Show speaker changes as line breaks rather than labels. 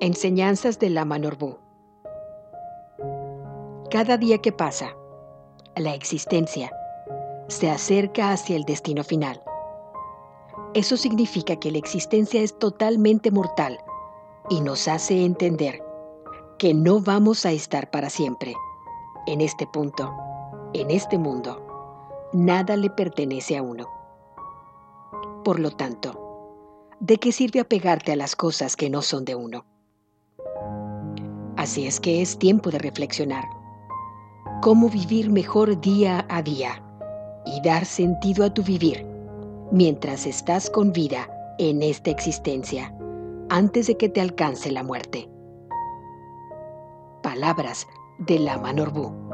Enseñanzas de Lama Norbu. Cada día que pasa, la existencia se acerca hacia el destino final. Eso significa que la existencia es totalmente mortal y nos hace entender que no vamos a estar para siempre. En este punto, en este mundo, nada le pertenece a uno. Por lo tanto, ¿de qué sirve apegarte a las cosas que no son de uno? Así es que es tiempo de reflexionar. ¿Cómo vivir mejor día a día y dar sentido a tu vivir mientras estás con vida en esta existencia antes de que te alcance la muerte? Palabras de Lama Norbu.